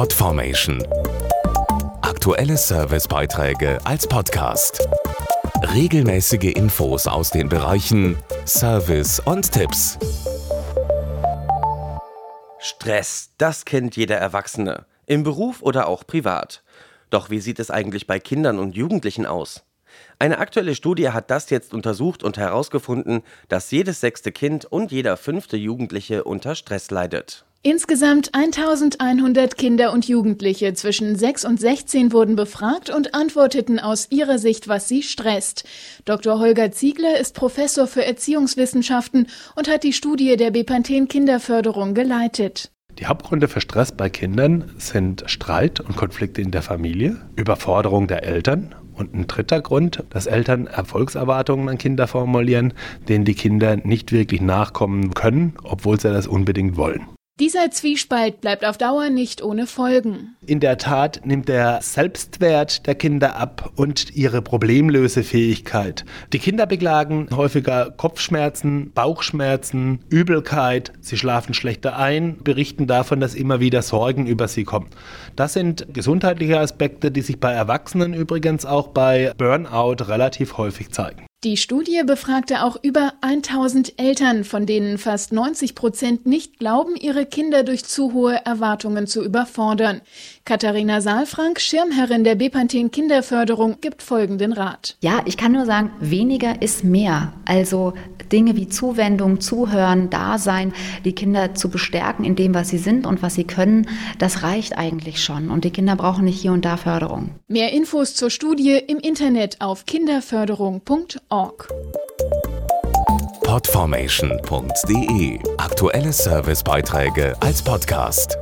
Podformation. Aktuelle Servicebeiträge als Podcast. Regelmäßige Infos aus den Bereichen Service und Tipps. Stress, das kennt jeder Erwachsene, im Beruf oder auch privat. Doch wie sieht es eigentlich bei Kindern und Jugendlichen aus? Eine aktuelle Studie hat das jetzt untersucht und herausgefunden, dass jedes sechste Kind und jeder fünfte Jugendliche unter Stress leidet. Insgesamt 1100 Kinder und Jugendliche zwischen 6 und 16 wurden befragt und antworteten aus ihrer Sicht, was sie stresst. Dr. Holger Ziegler ist Professor für Erziehungswissenschaften und hat die Studie der Bepanthen Kinderförderung geleitet. Die Hauptgründe für Stress bei Kindern sind Streit und Konflikte in der Familie, Überforderung der Eltern und ein dritter Grund, dass Eltern Erfolgserwartungen an Kinder formulieren, denen die Kinder nicht wirklich nachkommen können, obwohl sie das unbedingt wollen. Dieser Zwiespalt bleibt auf Dauer nicht ohne Folgen. In der Tat nimmt der Selbstwert der Kinder ab und ihre Problemlösefähigkeit. Die Kinder beklagen häufiger Kopfschmerzen, Bauchschmerzen, Übelkeit, sie schlafen schlechter ein, berichten davon, dass immer wieder Sorgen über sie kommen. Das sind gesundheitliche Aspekte, die sich bei Erwachsenen übrigens auch bei Burnout relativ häufig zeigen. Die Studie befragte auch über 1000 Eltern, von denen fast 90 Prozent nicht glauben, ihre Kinder durch zu hohe Erwartungen zu überfordern. Katharina Saalfrank, Schirmherrin der Bepanthen Kinderförderung, gibt folgenden Rat. Ja, ich kann nur sagen, weniger ist mehr. Also Dinge wie Zuwendung, Zuhören, Dasein, die Kinder zu bestärken in dem, was sie sind und was sie können, das reicht eigentlich schon. Und die Kinder brauchen nicht hier und da Förderung. Mehr Infos zur Studie im Internet auf kinderförderung.org org. Podformation.de Aktuelle Servicebeiträge als Podcast.